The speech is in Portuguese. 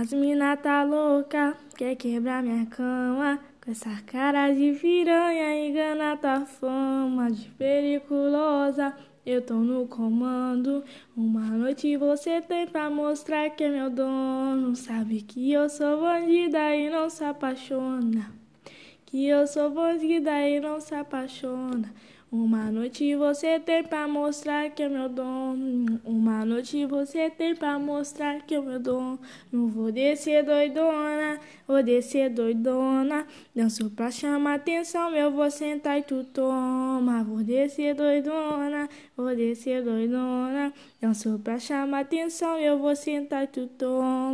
As mina tá louca, quer quebrar minha cama. Com essa cara de piranha, engana tua fama de periculosa. Eu tô no comando. Uma noite você tem pra mostrar que é meu dono. Sabe que eu sou bandida e não se apaixona. Que eu sou bandida e não se apaixona. Uma noite você tem pra mostrar que é meu dono. Noite você tem pra mostrar que é meu dono. Não vou descer doidona, vou descer doidona. Danço pra chamar atenção, eu vou sentar e tu toma. Vou descer doidona, vou descer doidona. Danço pra chamar atenção, eu vou sentar e tu toma.